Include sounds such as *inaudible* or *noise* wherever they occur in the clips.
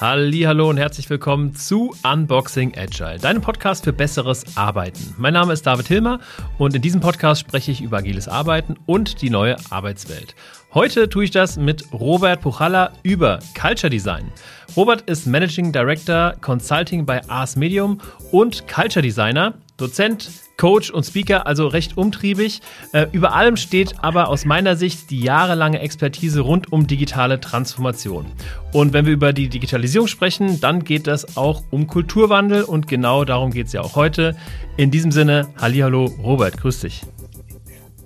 Hallo und herzlich willkommen zu Unboxing Agile, deinem Podcast für besseres Arbeiten. Mein Name ist David Hilmer und in diesem Podcast spreche ich über agiles Arbeiten und die neue Arbeitswelt. Heute tue ich das mit Robert Puchalla über Culture Design. Robert ist Managing Director Consulting bei Ars Medium und Culture Designer, Dozent, Coach und Speaker, also recht umtriebig. Äh, über allem steht aber aus meiner Sicht die jahrelange Expertise rund um digitale Transformation. Und wenn wir über die Digitalisierung sprechen, dann geht das auch um Kulturwandel und genau darum geht es ja auch heute. In diesem Sinne, Hallihallo, Robert, grüß dich.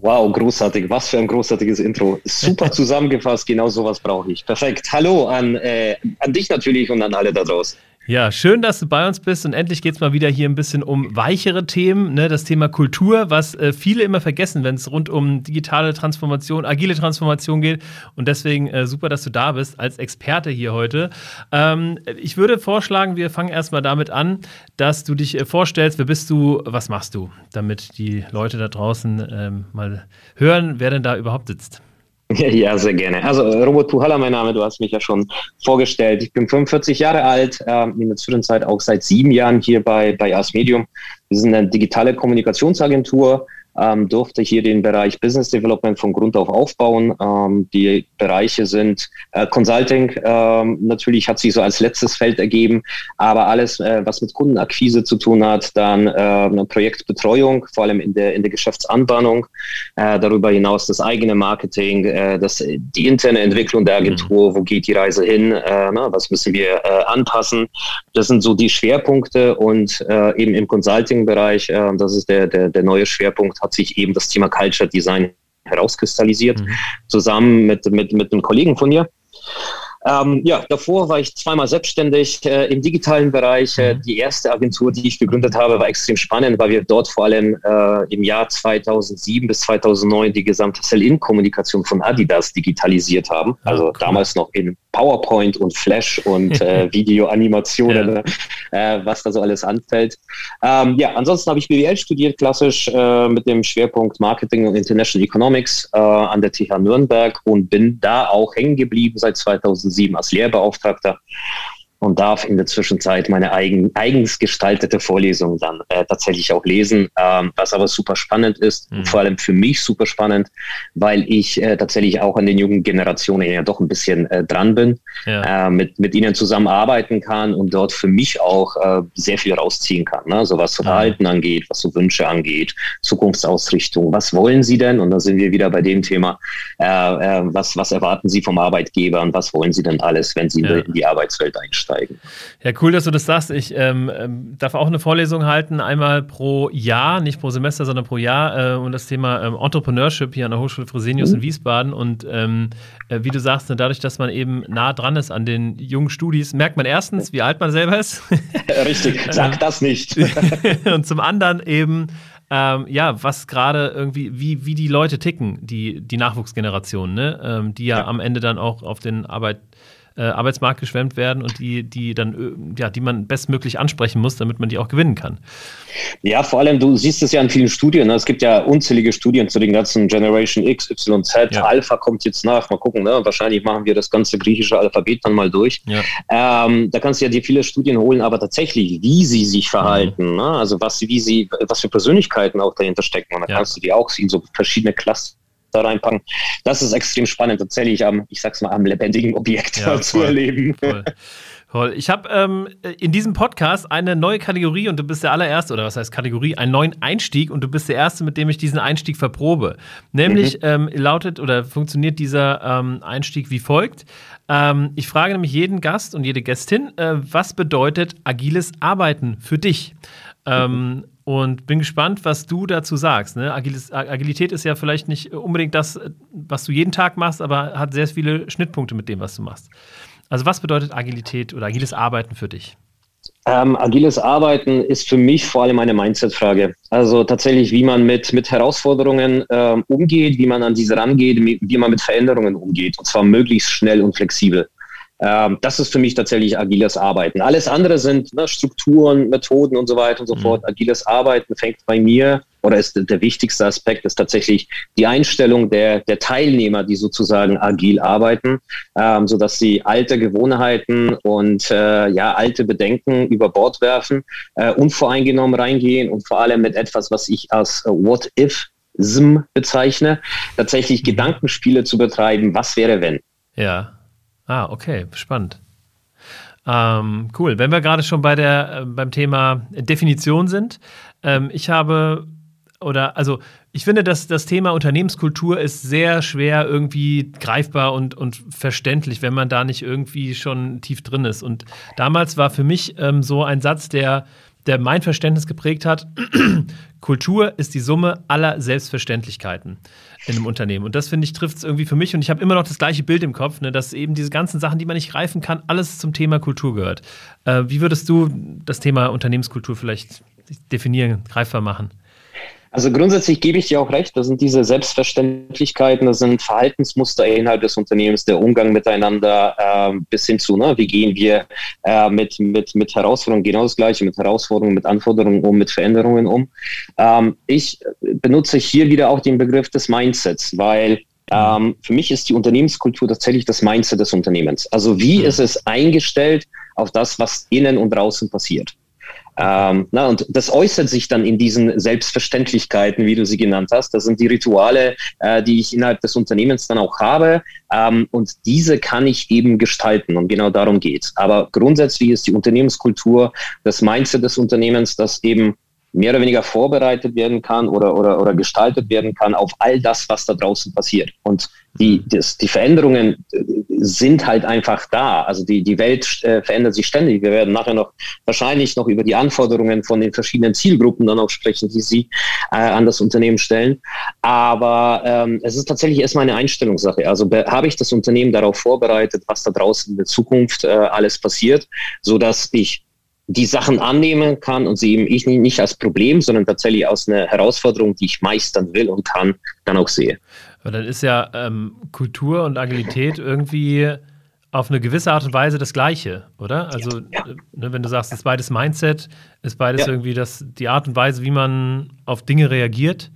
Wow, großartig. Was für ein großartiges Intro. Super *laughs* zusammengefasst. Genau sowas brauche ich. Perfekt. Hallo an, äh, an dich natürlich und an alle da draußen. Ja, schön, dass du bei uns bist und endlich geht es mal wieder hier ein bisschen um weichere Themen, ne? das Thema Kultur, was äh, viele immer vergessen, wenn es rund um digitale Transformation, agile Transformation geht und deswegen äh, super, dass du da bist als Experte hier heute. Ähm, ich würde vorschlagen, wir fangen erstmal damit an, dass du dich äh, vorstellst, wer bist du, was machst du, damit die Leute da draußen ähm, mal hören, wer denn da überhaupt sitzt. *laughs* Ja, sehr gerne. Also Robert Puhalla, mein Name, du hast mich ja schon vorgestellt. Ich bin 45 Jahre alt, äh, in der Zwischenzeit auch seit sieben Jahren hier bei, bei Ars Medium. Wir sind eine digitale Kommunikationsagentur, ähm, durfte hier den Bereich Business Development von Grund auf aufbauen. Ähm, die Bereiche sind äh, Consulting, ähm, natürlich hat sich so als letztes Feld ergeben, aber alles, äh, was mit Kundenakquise zu tun hat, dann äh, eine Projektbetreuung, vor allem in der, in der Geschäftsanbahnung, äh, darüber hinaus das eigene Marketing, äh, das, die interne Entwicklung der Agentur, mhm. wo geht die Reise hin, äh, na, was müssen wir äh, anpassen. Das sind so die Schwerpunkte und äh, eben im Consulting-Bereich, äh, das ist der, der, der neue Schwerpunkt, hat sich eben das Thema Culture Design herauskristallisiert, mhm. zusammen mit, mit, mit einem Kollegen von mir. Ähm, ja, davor war ich zweimal selbstständig äh, im digitalen Bereich. Äh, mhm. die erste Agentur, die ich gegründet habe, war extrem spannend, weil wir dort vor allem äh, im Jahr 2007 bis 2009 die gesamte Sell-In-Kommunikation von Adidas digitalisiert haben. Ah, also cool. damals noch in PowerPoint und Flash und *laughs* äh, Videoanimationen, ja. äh, was da so alles anfällt. Ähm, ja, ansonsten habe ich BWL studiert, klassisch äh, mit dem Schwerpunkt Marketing und International Economics an der TH Nürnberg und bin da auch hängen geblieben seit 2007 als Lehrbeauftragter und darf in der Zwischenzeit meine eigen, eigens gestaltete Vorlesung dann äh, tatsächlich auch lesen, ähm, was aber super spannend ist, mhm. vor allem für mich super spannend, weil ich äh, tatsächlich auch an den jungen Generationen ja doch ein bisschen äh, dran bin, ja. äh, mit, mit ihnen zusammenarbeiten kann und dort für mich auch äh, sehr viel rausziehen kann, ne? so was so Verhalten angeht, was so Wünsche angeht, Zukunftsausrichtung, was wollen sie denn? Und da sind wir wieder bei dem Thema, äh, was, was erwarten sie vom Arbeitgeber und was wollen sie denn alles, wenn sie ja. in die Arbeitswelt einsteigen? Einsteigen. Ja, cool, dass du das sagst. Ich ähm, ähm, darf auch eine Vorlesung halten, einmal pro Jahr, nicht pro Semester, sondern pro Jahr, äh, und das Thema ähm, Entrepreneurship hier an der Hochschule Fresenius mhm. in Wiesbaden. Und ähm, äh, wie du sagst, ne, dadurch, dass man eben nah dran ist an den jungen Studis, merkt man erstens, wie alt man selber ist. Richtig, *laughs* sag das nicht. *laughs* und zum anderen eben, ähm, ja, was gerade irgendwie, wie, wie die Leute ticken, die, die Nachwuchsgeneration, ne? Ähm, die ja, ja, am Ende dann auch auf den Arbeit, äh, Arbeitsmarkt geschwemmt werden und die, die dann, äh, ja, die man bestmöglich ansprechen muss, damit man die auch gewinnen kann. Ja, vor allem, du siehst es ja in vielen Studien. Ne? Es gibt ja unzählige Studien zu den ganzen Generation X, Y, Z. Ja. Alpha kommt jetzt nach. Mal gucken, ne? wahrscheinlich machen wir das ganze griechische Alphabet dann mal durch. Ja. Ähm, da kannst du ja dir viele Studien holen, aber tatsächlich, wie sie sich verhalten, mhm. ne? also was, wie sie, was für Persönlichkeiten auch dahinter stecken. Und da ja. kannst du die auch sehen, so verschiedene Cluster da reinpacken. Das ist extrem spannend, tatsächlich am, ich sag's mal, am lebendigen Objekt ja, *laughs* zu voll, erleben. Voll. Ich habe ähm, in diesem Podcast eine neue Kategorie und du bist der allererste, oder was heißt Kategorie, einen neuen Einstieg und du bist der Erste, mit dem ich diesen Einstieg verprobe. Nämlich mhm. ähm, lautet oder funktioniert dieser ähm, Einstieg wie folgt. Ähm, ich frage nämlich jeden Gast und jede Gästin, äh, was bedeutet agiles Arbeiten für dich? Mhm. Und bin gespannt, was du dazu sagst. Ne? Agilität ist ja vielleicht nicht unbedingt das, was du jeden Tag machst, aber hat sehr viele Schnittpunkte mit dem, was du machst. Also was bedeutet Agilität oder agiles Arbeiten für dich? Ähm, agiles Arbeiten ist für mich vor allem eine Mindset-Frage. Also tatsächlich, wie man mit, mit Herausforderungen ähm, umgeht, wie man an diese rangeht, wie man mit Veränderungen umgeht. Und zwar möglichst schnell und flexibel. Ähm, das ist für mich tatsächlich agiles Arbeiten. Alles andere sind ne, Strukturen, Methoden und so weiter und so mhm. fort. Agiles Arbeiten fängt bei mir oder ist der wichtigste Aspekt ist tatsächlich die Einstellung der, der Teilnehmer, die sozusagen agil arbeiten, ähm, so dass sie alte Gewohnheiten und äh, ja alte Bedenken über Bord werfen, äh, unvoreingenommen reingehen und vor allem mit etwas, was ich als äh, What if SM bezeichne, tatsächlich mhm. Gedankenspiele zu betreiben, was wäre wenn. Ja. Ah, okay, spannend. Ähm, cool. Wenn wir gerade schon bei der, äh, beim Thema Definition sind, ähm, ich habe oder also ich finde, dass das Thema Unternehmenskultur ist sehr schwer irgendwie greifbar und, und verständlich, wenn man da nicht irgendwie schon tief drin ist. Und damals war für mich ähm, so ein Satz, der, der mein Verständnis geprägt hat, *clears throat* Kultur ist die Summe aller Selbstverständlichkeiten in einem Unternehmen. Und das, finde ich, trifft es irgendwie für mich. Und ich habe immer noch das gleiche Bild im Kopf, ne, dass eben diese ganzen Sachen, die man nicht greifen kann, alles zum Thema Kultur gehört. Äh, wie würdest du das Thema Unternehmenskultur vielleicht definieren, greifbar machen? Also grundsätzlich gebe ich dir auch recht, das sind diese Selbstverständlichkeiten, das sind Verhaltensmuster innerhalb des Unternehmens, der Umgang miteinander äh, bis hin zu, ne, wie gehen wir äh, mit, mit, mit Herausforderungen, genau das gleiche, mit Herausforderungen, mit Anforderungen um, mit Veränderungen um. Ähm, ich benutze hier wieder auch den Begriff des Mindsets, weil ähm, für mich ist die Unternehmenskultur tatsächlich das Mindset des Unternehmens. Also wie mhm. ist es eingestellt auf das, was innen und draußen passiert? Ähm, na, und das äußert sich dann in diesen Selbstverständlichkeiten, wie du sie genannt hast. Das sind die Rituale, äh, die ich innerhalb des Unternehmens dann auch habe. Ähm, und diese kann ich eben gestalten. Und genau darum geht's. Aber grundsätzlich ist die Unternehmenskultur das Mindset des Unternehmens, das eben mehr oder weniger vorbereitet werden kann oder, oder, oder gestaltet werden kann auf all das, was da draußen passiert. Und die, das, die Veränderungen sind halt einfach da. Also die, die Welt äh, verändert sich ständig. Wir werden nachher noch wahrscheinlich noch über die Anforderungen von den verschiedenen Zielgruppen dann auch sprechen, die Sie äh, an das Unternehmen stellen. Aber ähm, es ist tatsächlich erstmal eine Einstellungssache. Also habe ich das Unternehmen darauf vorbereitet, was da draußen in der Zukunft äh, alles passiert, so dass ich die Sachen annehmen kann und sie eben ich nicht als Problem, sondern tatsächlich als eine Herausforderung, die ich meistern will und kann, dann auch sehe. Aber dann ist ja ähm, Kultur und Agilität irgendwie auf eine gewisse Art und Weise das Gleiche, oder? Also, ja. Äh, ne, wenn du sagst, es ist beides Mindset, ist beides ja. irgendwie das, die Art und Weise, wie man auf Dinge reagiert.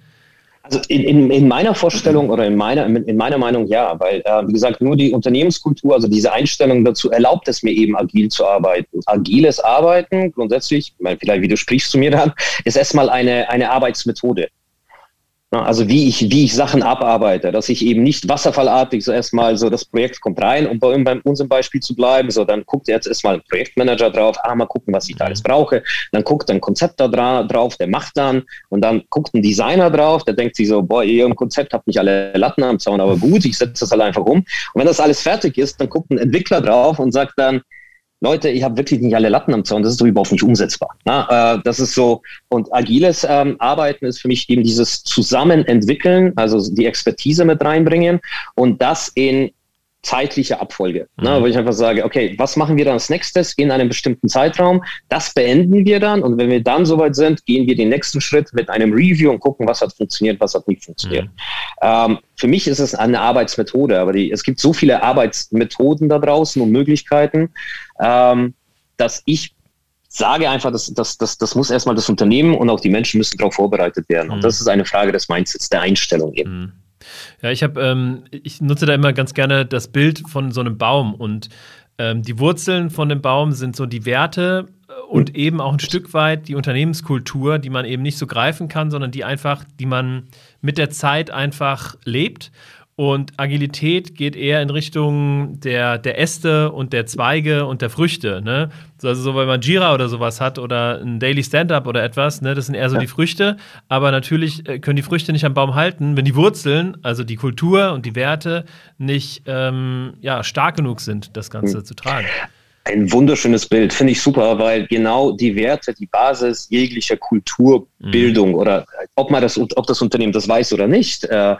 Also in, in, in, meiner Vorstellung oder in meiner, in meiner Meinung ja, weil, äh, wie gesagt, nur die Unternehmenskultur, also diese Einstellung dazu erlaubt es mir eben agil zu arbeiten. Agiles Arbeiten, grundsätzlich, vielleicht widersprichst du mir dann, ist erstmal eine, eine Arbeitsmethode. Also wie ich, wie ich Sachen abarbeite, dass ich eben nicht wasserfallartig so erstmal so das Projekt kommt rein, um bei, bei unserem Beispiel zu bleiben, so dann guckt jetzt erstmal ein Projektmanager drauf, ah, mal gucken, was ich da alles brauche, dann guckt ein Konzept da drauf, der macht dann. Und dann guckt ein Designer drauf, der denkt sich so, boah, ihr im Konzept habt nicht alle Latten am Zaun, aber gut, ich setze das halt einfach um. Und wenn das alles fertig ist, dann guckt ein Entwickler drauf und sagt dann, Leute, ich habe wirklich nicht alle Latten am Zaun, das ist doch überhaupt nicht umsetzbar. Na, äh, das ist so, und agiles ähm, Arbeiten ist für mich eben dieses Zusammenentwickeln, also die Expertise mit reinbringen und das in zeitliche Abfolge. Ne, mhm. Ne, wo ich einfach sage, okay, was machen wir dann als nächstes in einem bestimmten Zeitraum? Das beenden wir dann und wenn wir dann soweit sind, gehen wir den nächsten Schritt mit einem Review und gucken, was hat funktioniert, was hat nicht funktioniert. Mhm. Ähm, für mich ist es eine Arbeitsmethode, aber die, es gibt so viele Arbeitsmethoden da draußen und Möglichkeiten, ähm, dass ich sage einfach, dass das, das, das muss erstmal das Unternehmen und auch die Menschen müssen darauf vorbereitet werden. Mhm. Und das ist eine Frage des Mindsets, der Einstellung eben. Ja, ich habe, ähm, ich nutze da immer ganz gerne das Bild von so einem Baum und ähm, die Wurzeln von dem Baum sind so die Werte äh, und eben auch ein Stück weit die Unternehmenskultur, die man eben nicht so greifen kann, sondern die einfach, die man mit der Zeit einfach lebt und Agilität geht eher in Richtung der, der Äste und der Zweige und der Früchte. Ne? Also so, wenn man Jira oder sowas hat oder ein Daily Stand-up oder etwas, ne? das sind eher so ja. die Früchte. Aber natürlich äh, können die Früchte nicht am Baum halten, wenn die Wurzeln, also die Kultur und die Werte, nicht ähm, ja, stark genug sind, das Ganze mhm. zu tragen. Ein wunderschönes Bild, finde ich super, weil genau die Werte, die Basis jeglicher Kulturbildung mhm. oder ob man das, ob das Unternehmen das weiß oder nicht, äh,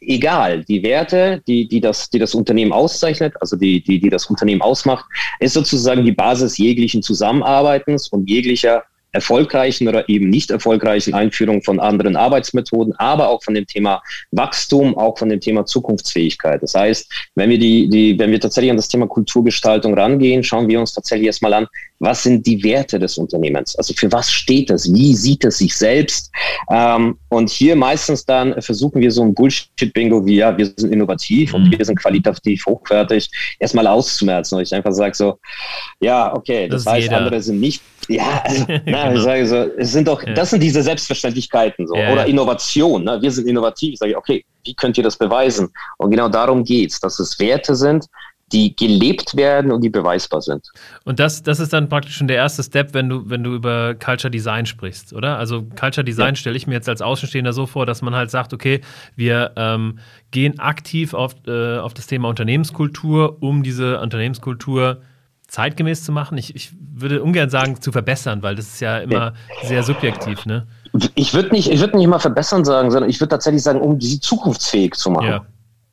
egal. Die Werte, die, die, das, die das Unternehmen auszeichnet, also die, die, die das Unternehmen ausmacht, ist sozusagen die Basis jeglichen Zusammenarbeitens und jeglicher erfolgreichen oder eben nicht erfolgreichen Einführung von anderen Arbeitsmethoden, aber auch von dem Thema Wachstum, auch von dem Thema Zukunftsfähigkeit. Das heißt, wenn wir die, die, wenn wir tatsächlich an das Thema Kulturgestaltung rangehen, schauen wir uns tatsächlich erstmal an, was sind die Werte des Unternehmens? Also für was steht es? Wie sieht es sich selbst? Ähm, und hier meistens dann versuchen wir so ein Bullshit-Bingo wie, ja, wir sind innovativ mhm. und wir sind qualitativ hochwertig, erstmal auszumerzen. Und ich einfach sage so, ja, okay, das, das heißt, jeder. andere sind nicht, ja, *laughs* also, na, genau. ich sage so, es sind doch, ja. das sind diese Selbstverständlichkeiten so, ja, oder Innovation. Ne? Wir sind innovativ. Ich sage, okay, wie könnt ihr das beweisen? Und genau darum geht's, dass es Werte sind, die gelebt werden und die beweisbar sind. Und das, das ist dann praktisch schon der erste Step, wenn du, wenn du über Culture Design sprichst, oder? Also Culture Design ja. stelle ich mir jetzt als Außenstehender so vor, dass man halt sagt, okay, wir ähm, gehen aktiv auf, äh, auf das Thema Unternehmenskultur, um diese Unternehmenskultur zeitgemäß zu machen. Ich, ich würde ungern sagen, zu verbessern, weil das ist ja immer ja. sehr subjektiv, ne? Ich würde nicht, ich nicht mal verbessern sagen, sondern ich würde tatsächlich sagen, um sie zukunftsfähig zu machen. Ja.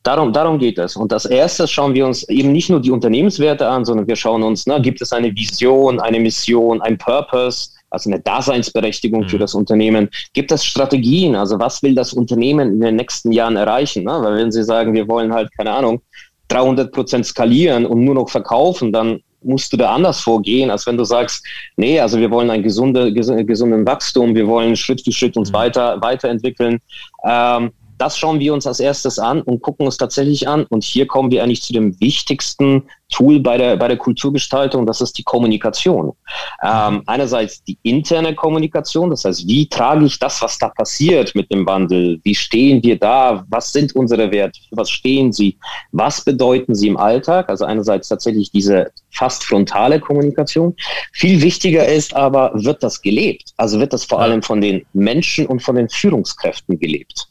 Darum, darum geht es. Und das erste schauen wir uns eben nicht nur die Unternehmenswerte an, sondern wir schauen uns, ne, gibt es eine Vision, eine Mission, ein Purpose, also eine Daseinsberechtigung mhm. für das Unternehmen? Gibt es Strategien? Also was will das Unternehmen in den nächsten Jahren erreichen? Ne? Weil wenn Sie sagen, wir wollen halt, keine Ahnung, 300 Prozent skalieren und nur noch verkaufen, dann musst du da anders vorgehen, als wenn du sagst, nee, also wir wollen ein gesunde, gesunden Wachstum, wir wollen Schritt für Schritt uns mhm. weiter, weiterentwickeln. Ähm, das schauen wir uns als erstes an und gucken uns tatsächlich an. Und hier kommen wir eigentlich zu dem wichtigsten Tool bei der, bei der Kulturgestaltung, das ist die Kommunikation. Ähm, einerseits die interne Kommunikation, das heißt, wie trage ich das, was da passiert mit dem Wandel? Wie stehen wir da? Was sind unsere Werte? Für was stehen sie? Was bedeuten sie im Alltag? Also einerseits tatsächlich diese fast frontale Kommunikation. Viel wichtiger ist aber, wird das gelebt? Also wird das vor allem von den Menschen und von den Führungskräften gelebt?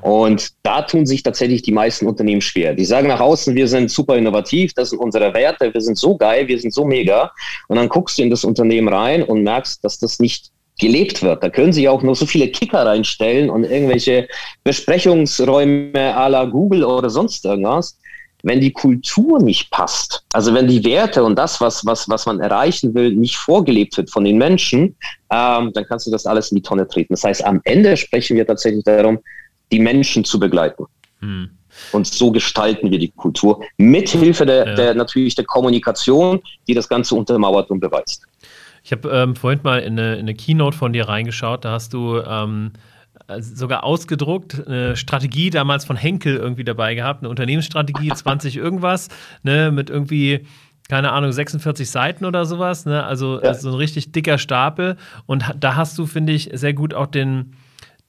Und da tun sich tatsächlich die meisten Unternehmen schwer. Die sagen nach außen, wir sind super innovativ, das sind unsere Werte, wir sind so geil, wir sind so mega. Und dann guckst du in das Unternehmen rein und merkst, dass das nicht gelebt wird. Da können sie auch nur so viele Kicker reinstellen und irgendwelche Besprechungsräume à la Google oder sonst irgendwas. Wenn die Kultur nicht passt, also wenn die Werte und das, was, was, was man erreichen will, nicht vorgelebt wird von den Menschen, ähm, dann kannst du das alles in die Tonne treten. Das heißt, am Ende sprechen wir tatsächlich darum, die Menschen zu begleiten. Hm. Und so gestalten wir die Kultur mithilfe der, ja. der natürlich der Kommunikation, die das Ganze untermauert und beweist. Ich habe ähm, vorhin mal in eine, in eine, Keynote von dir reingeschaut, da hast du ähm, sogar ausgedruckt eine Strategie damals von Henkel irgendwie dabei gehabt, eine Unternehmensstrategie *laughs* 20 irgendwas, ne, mit irgendwie keine Ahnung, 46 Seiten oder sowas, ne? Also, ja. also so ein richtig dicker Stapel. Und da hast du, finde ich, sehr gut auch den,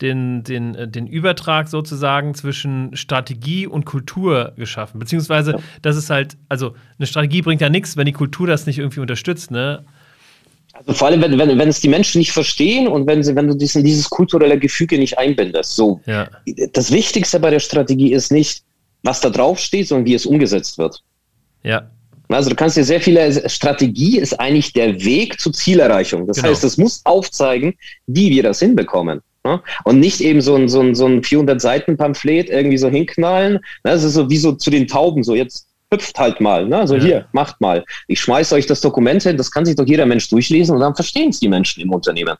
den, den, äh, den Übertrag sozusagen zwischen Strategie und Kultur geschaffen. Beziehungsweise, ja. das ist halt, also eine Strategie bringt ja nichts, wenn die Kultur das nicht irgendwie unterstützt, ne? Also vor allem, wenn, wenn, wenn es die Menschen nicht verstehen und wenn, sie, wenn du diesen, dieses kulturelle Gefüge nicht einbindest. So. Ja. Das Wichtigste bei der Strategie ist nicht, was da drauf steht, sondern wie es umgesetzt wird. Ja. Also du kannst dir sehr viele, Strategie ist eigentlich der Weg zur Zielerreichung. Das genau. heißt, es muss aufzeigen, wie wir das hinbekommen. Ne? Und nicht eben so ein, so ein, so ein 400-Seiten-Pamphlet irgendwie so hinknallen. Ne? Das ist so wie so zu den Tauben, so jetzt hüpft halt mal, ne? So ja. hier, macht mal. Ich schmeiße euch das Dokument hin, das kann sich doch jeder Mensch durchlesen und dann verstehen es die Menschen im Unternehmen.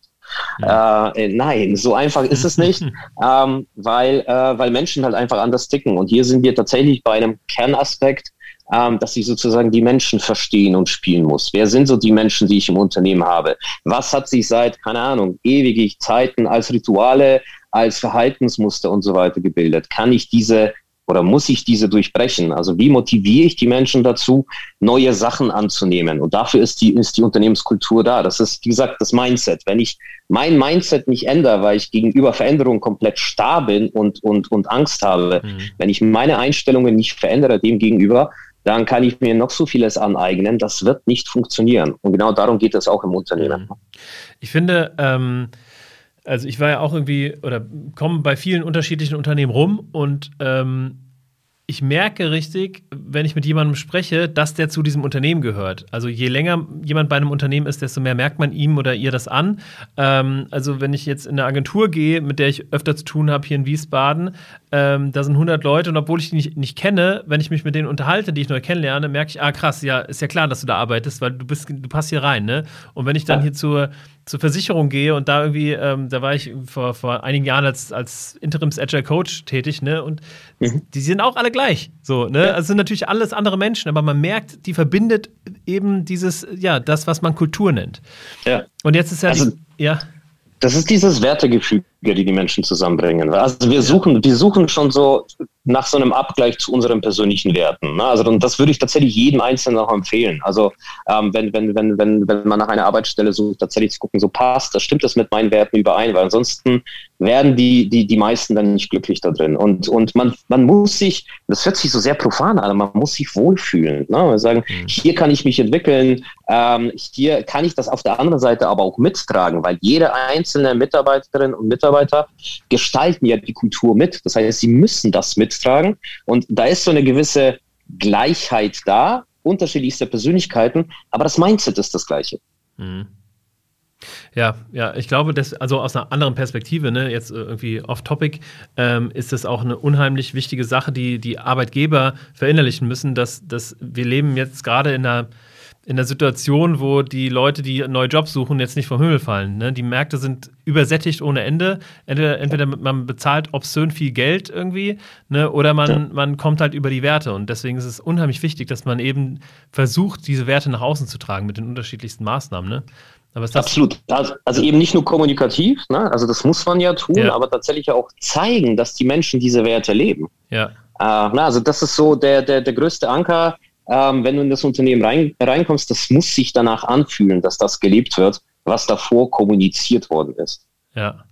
Ja. Äh, nein, so einfach ist es nicht, *laughs* ähm, weil, äh, weil Menschen halt einfach anders ticken. Und hier sind wir tatsächlich bei einem Kernaspekt, ähm, dass ich sozusagen die Menschen verstehen und spielen muss. Wer sind so die Menschen, die ich im Unternehmen habe? Was hat sich seit, keine Ahnung, ewige Zeiten als Rituale, als Verhaltensmuster und so weiter gebildet? Kann ich diese oder muss ich diese durchbrechen? Also wie motiviere ich die Menschen dazu, neue Sachen anzunehmen? Und dafür ist die, ist die Unternehmenskultur da. Das ist, wie gesagt, das Mindset. Wenn ich mein Mindset nicht ändere, weil ich gegenüber Veränderungen komplett starr bin und, und, und Angst habe, mhm. wenn ich meine Einstellungen nicht verändere dem gegenüber, dann kann ich mir noch so vieles aneignen. Das wird nicht funktionieren. Und genau darum geht es auch im Unternehmen. Mhm. Ich finde, ähm, also ich war ja auch irgendwie oder komme bei vielen unterschiedlichen Unternehmen rum und ähm, ich merke richtig, wenn ich mit jemandem spreche, dass der zu diesem Unternehmen gehört. Also je länger jemand bei einem Unternehmen ist, desto mehr merkt man ihm oder ihr das an. Ähm, also wenn ich jetzt in eine Agentur gehe, mit der ich öfter zu tun habe hier in Wiesbaden, ähm, da sind 100 Leute und obwohl ich die nicht, nicht kenne, wenn ich mich mit denen unterhalte, die ich neu kennenlerne, merke ich, ah krass, ja, ist ja klar, dass du da arbeitest, weil du bist, du passt hier rein, ne? Und wenn ich dann hier zur zur Versicherung gehe und da irgendwie, ähm, da war ich vor, vor einigen Jahren als, als Interims-Agile-Coach tätig, ne? Und mhm. die sind auch alle gleich. So, ne? Ja. Also sind natürlich alles andere Menschen, aber man merkt, die verbindet eben dieses, ja, das, was man Kultur nennt. Ja. Und jetzt ist ja also, die, ja. Das ist dieses Wertegefüge, die die Menschen zusammenbringen. Also wir suchen, wir suchen schon so nach so einem Abgleich zu unseren persönlichen Werten. Ne? Also und das würde ich tatsächlich jedem Einzelnen auch empfehlen. Also ähm, wenn, wenn, wenn, wenn, wenn man nach einer Arbeitsstelle sucht, tatsächlich zu gucken, so passt, das stimmt das mit meinen Werten überein, weil ansonsten werden die, die, die meisten dann nicht glücklich da drin. Und, und man, man muss sich, das hört sich so sehr profan an, man muss sich wohlfühlen. Ne? Sagen, mhm. hier kann ich mich entwickeln, ähm, hier kann ich das auf der anderen Seite aber auch mittragen, weil jede einzelne Mitarbeiterin und Mitarbeiter gestalten ja die Kultur mit. Das heißt, sie müssen das mit tragen. Und da ist so eine gewisse Gleichheit da, unterschiedlichste Persönlichkeiten, aber das Mindset ist das gleiche. Mhm. Ja, ja, ich glaube, dass, also aus einer anderen Perspektive, ne, jetzt äh, irgendwie off-topic, ähm, ist das auch eine unheimlich wichtige Sache, die die Arbeitgeber verinnerlichen müssen, dass, dass wir leben jetzt gerade in einer in der Situation, wo die Leute, die neue Jobs suchen, jetzt nicht vom Himmel fallen. Ne? Die Märkte sind übersättigt ohne Ende. Entweder, entweder man bezahlt obszön viel Geld irgendwie, ne? oder man, ja. man kommt halt über die Werte. Und deswegen ist es unheimlich wichtig, dass man eben versucht, diese Werte nach außen zu tragen mit den unterschiedlichsten Maßnahmen. Ne? Absolut. Also, also, eben nicht nur kommunikativ, ne? also das muss man ja tun, ja. aber tatsächlich auch zeigen, dass die Menschen diese Werte leben. Ja. Äh, na, also das ist so der, der, der größte Anker, ähm, wenn du in das Unternehmen rein, reinkommst, das muss sich danach anfühlen, dass das gelebt wird, was davor kommuniziert worden ist. Ja.